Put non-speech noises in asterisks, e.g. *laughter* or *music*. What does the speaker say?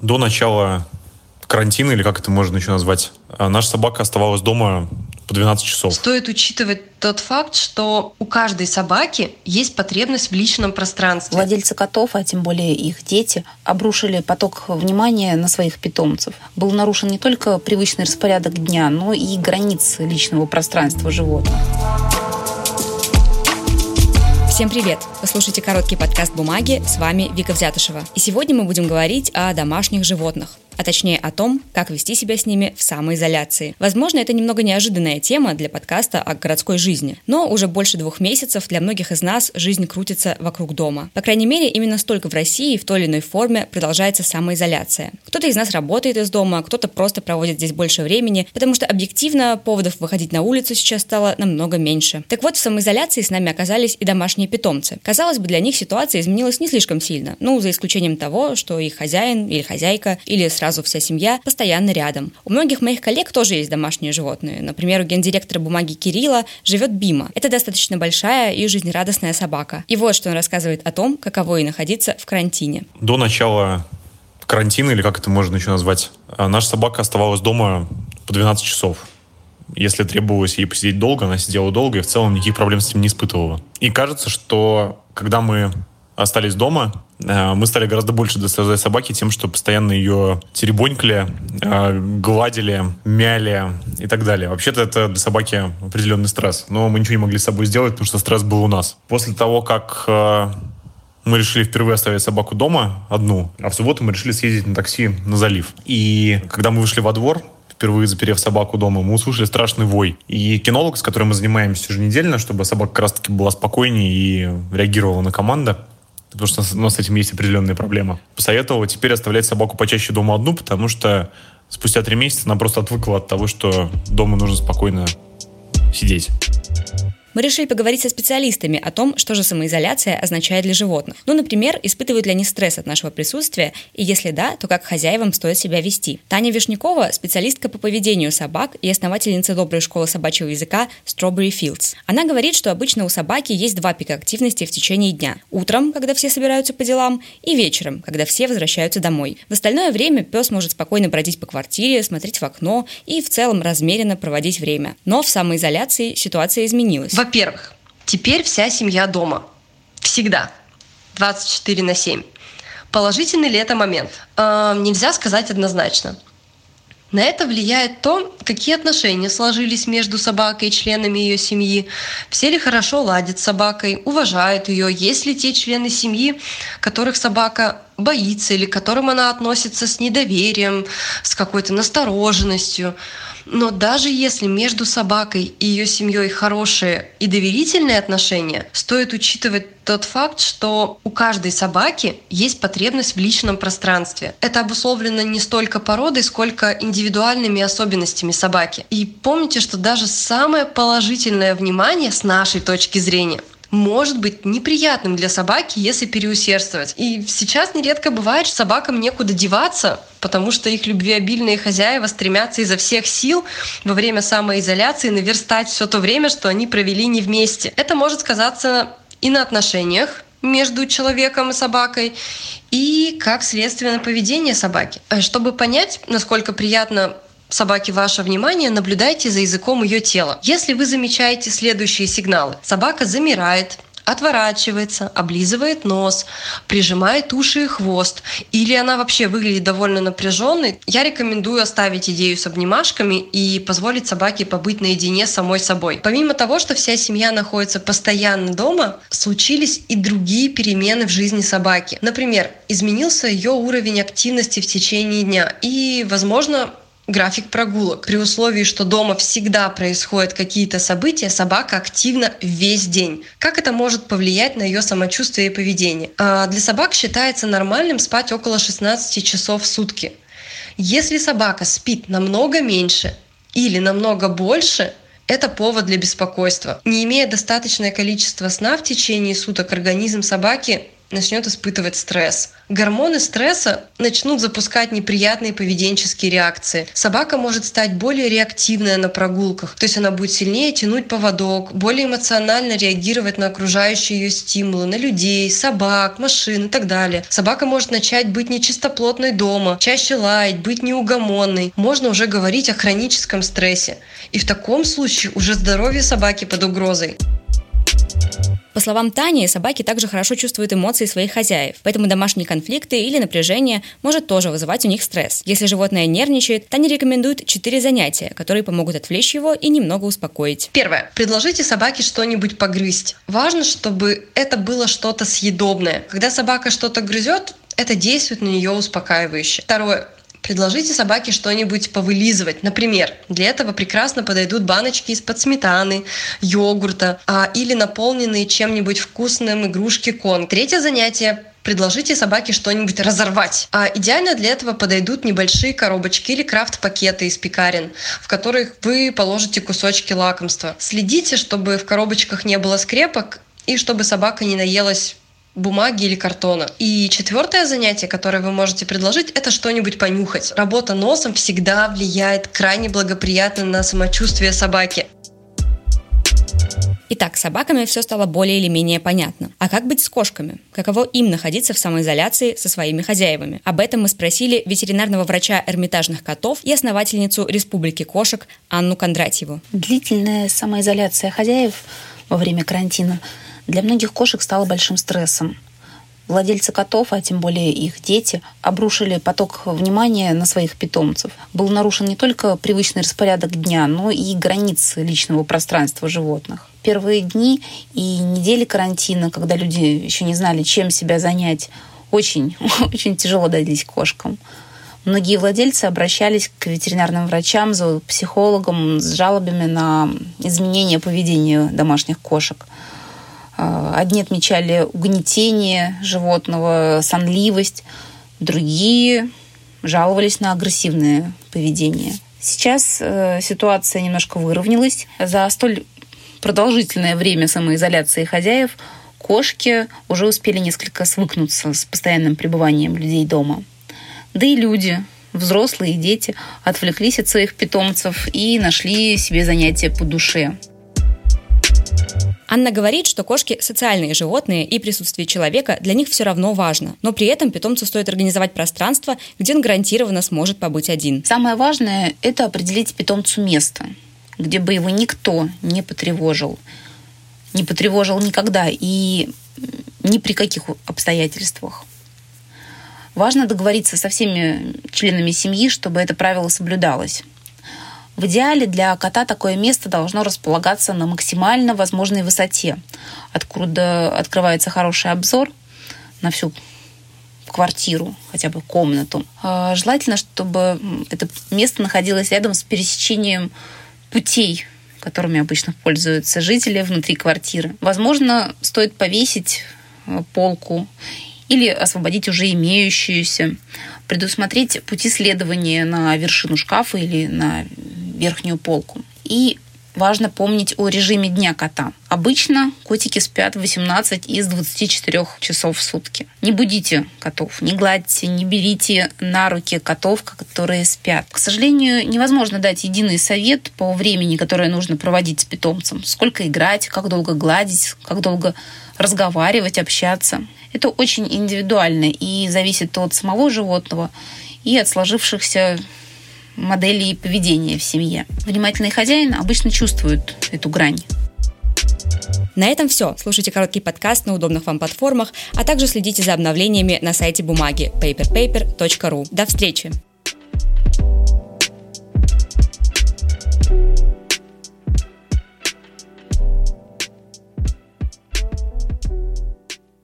До начала карантина, или как это можно еще назвать, а, наша собака оставалась дома по 12 часов. Стоит учитывать тот факт, что у каждой собаки есть потребность в личном пространстве. Владельцы котов, а тем более их дети, обрушили поток внимания на своих питомцев. Был нарушен не только привычный распорядок дня, но и границы личного пространства животных. Всем привет! Вы слушаете короткий подкаст «Бумаги». С вами Вика Взятышева. И сегодня мы будем говорить о домашних животных а точнее о том, как вести себя с ними в самоизоляции. Возможно, это немного неожиданная тема для подкаста о городской жизни, но уже больше двух месяцев для многих из нас жизнь крутится вокруг дома. По крайней мере, именно столько в России в той или иной форме продолжается самоизоляция. Кто-то из нас работает из дома, кто-то просто проводит здесь больше времени, потому что объективно поводов выходить на улицу сейчас стало намного меньше. Так вот, в самоизоляции с нами оказались и домашние питомцы. Казалось бы, для них ситуация изменилась не слишком сильно, ну, за исключением того, что их хозяин или хозяйка или сразу вся семья постоянно рядом. У многих моих коллег тоже есть домашние животные. Например, у гендиректора бумаги Кирилла живет Бима. Это достаточно большая и жизнерадостная собака. И вот что он рассказывает о том, каково ей находиться в карантине. До начала карантина, или как это можно еще назвать, а, наша собака оставалась дома по 12 часов. Если требовалось ей посидеть долго, она сидела долго и в целом никаких проблем с этим не испытывала. И кажется, что когда мы остались дома, э, мы стали гораздо больше доставать собаки тем, что постоянно ее теребонькали, э, гладили, мяли и так далее. Вообще-то это для собаки определенный стресс, но мы ничего не могли с собой сделать, потому что стресс был у нас. После того, как э, мы решили впервые оставить собаку дома одну, а в субботу мы решили съездить на такси на залив. И когда мы вышли во двор, впервые заперев собаку дома, мы услышали страшный вой. И кинолог, с которым мы занимаемся еженедельно, чтобы собака как раз-таки была спокойнее и реагировала на команды, потому что у нас с этим есть определенные проблемы. Посоветовал теперь оставлять собаку почаще дома одну, потому что спустя три месяца она просто отвыкла от того, что дома нужно спокойно сидеть мы решили поговорить со специалистами о том, что же самоизоляция означает для животных. Ну, например, испытывают ли они стресс от нашего присутствия, и если да, то как хозяевам стоит себя вести. Таня Вишнякова – специалистка по поведению собак и основательница доброй школы собачьего языка Strawberry Fields. Она говорит, что обычно у собаки есть два пика активности в течение дня. Утром, когда все собираются по делам, и вечером, когда все возвращаются домой. В остальное время пес может спокойно бродить по квартире, смотреть в окно и в целом размеренно проводить время. Но в самоизоляции ситуация изменилась. Во-первых, теперь вся семья дома. Всегда. 24 на 7. Положительный ли это момент? Э, нельзя сказать однозначно. На это влияет то, какие отношения сложились между собакой и членами ее семьи, все ли хорошо ладят с собакой, уважают ее, есть ли те члены семьи, которых собака боится или к которым она относится с недоверием, с какой-то настороженностью. Но даже если между собакой и ее семьей хорошие и доверительные отношения, стоит учитывать тот факт, что у каждой собаки есть потребность в личном пространстве. Это обусловлено не столько породой, сколько индивидуальными особенностями собаки. И помните, что даже самое положительное внимание с нашей точки зрения может быть неприятным для собаки, если переусердствовать. И сейчас нередко бывает, что собакам некуда деваться, потому что их любвеобильные хозяева стремятся изо всех сил во время самоизоляции наверстать все то время, что они провели не вместе. Это может сказаться и на отношениях, между человеком и собакой, и как следствие на поведение собаки. Э, чтобы понять, насколько приятно собаке ваше внимание, наблюдайте за языком ее тела. Если вы замечаете следующие сигналы. Собака замирает, отворачивается, облизывает нос, прижимает уши и хвост, или она вообще выглядит довольно напряженной, я рекомендую оставить идею с обнимашками и позволить собаке побыть наедине с самой собой. Помимо того, что вся семья находится постоянно дома, случились и другие перемены в жизни собаки. Например, изменился ее уровень активности в течение дня, и, возможно, график прогулок. При условии, что дома всегда происходят какие-то события, собака активна весь день. Как это может повлиять на ее самочувствие и поведение? А для собак считается нормальным спать около 16 часов в сутки. Если собака спит намного меньше или намного больше, это повод для беспокойства. Не имея достаточное количество сна в течение суток, организм собаки начнет испытывать стресс. Гормоны стресса начнут запускать неприятные поведенческие реакции. Собака может стать более реактивная на прогулках, то есть она будет сильнее тянуть поводок, более эмоционально реагировать на окружающие ее стимулы, на людей, собак, машин и так далее. Собака может начать быть нечистоплотной дома, чаще лаять, быть неугомонной. Можно уже говорить о хроническом стрессе. И в таком случае уже здоровье собаки под угрозой. По словам Тани, собаки также хорошо чувствуют эмоции своих хозяев, поэтому домашние конфликты или напряжение может тоже вызывать у них стресс. Если животное нервничает, Таня рекомендует четыре занятия, которые помогут отвлечь его и немного успокоить. Первое. Предложите собаке что-нибудь погрызть. Важно, чтобы это было что-то съедобное. Когда собака что-то грызет, это действует на нее успокаивающе. Второе. Предложите собаке что-нибудь повылизывать. Например, для этого прекрасно подойдут баночки из-под сметаны, йогурта а, или наполненные чем-нибудь вкусным игрушки кон. Третье занятие предложите собаке что-нибудь разорвать. А идеально для этого подойдут небольшие коробочки или крафт-пакеты из пекарен, в которых вы положите кусочки лакомства. Следите, чтобы в коробочках не было скрепок и чтобы собака не наелась бумаги или картона. И четвертое занятие, которое вы можете предложить, это что-нибудь понюхать. Работа носом всегда влияет крайне благоприятно на самочувствие собаки. Итак, с собаками все стало более или менее понятно. А как быть с кошками? Каково им находиться в самоизоляции со своими хозяевами? Об этом мы спросили ветеринарного врача эрмитажных котов и основательницу Республики кошек Анну Кондратьеву. Длительная самоизоляция хозяев во время карантина для многих кошек стало большим стрессом. Владельцы котов, а тем более их дети, обрушили поток внимания на своих питомцев. Был нарушен не только привычный распорядок дня, но и границы личного пространства животных. Первые дни и недели карантина, когда люди еще не знали, чем себя занять, очень, *laughs* очень тяжело дались кошкам. Многие владельцы обращались к ветеринарным врачам, психологам с жалобами на изменение поведения домашних кошек – одни отмечали угнетение животного, сонливость, другие жаловались на агрессивное поведение. Сейчас э, ситуация немножко выровнялась. За столь продолжительное время самоизоляции хозяев кошки уже успели несколько свыкнуться с постоянным пребыванием людей дома. Да и люди, взрослые и дети, отвлеклись от своих питомцев и нашли себе занятия по душе. Анна говорит, что кошки – социальные животные, и присутствие человека для них все равно важно. Но при этом питомцу стоит организовать пространство, где он гарантированно сможет побыть один. Самое важное – это определить питомцу место, где бы его никто не потревожил. Не потревожил никогда и ни при каких обстоятельствах. Важно договориться со всеми членами семьи, чтобы это правило соблюдалось. В идеале для кота такое место должно располагаться на максимально возможной высоте, откуда открывается хороший обзор на всю квартиру, хотя бы комнату. А, желательно, чтобы это место находилось рядом с пересечением путей, которыми обычно пользуются жители внутри квартиры. Возможно, стоит повесить э, полку или освободить уже имеющуюся, предусмотреть пути следования на вершину шкафа или на верхнюю полку. И важно помнить о режиме дня кота. Обычно котики спят 18 из 24 часов в сутки. Не будите котов, не гладьте, не берите на руки котов, которые спят. К сожалению, невозможно дать единый совет по времени, которое нужно проводить с питомцем. Сколько играть, как долго гладить, как долго разговаривать, общаться. Это очень индивидуально и зависит от самого животного и от сложившихся моделей поведения в семье. Внимательный хозяин обычно чувствует эту грань. На этом все. Слушайте короткий подкаст на удобных вам платформах, а также следите за обновлениями на сайте бумаги paperpaper.ru. До встречи!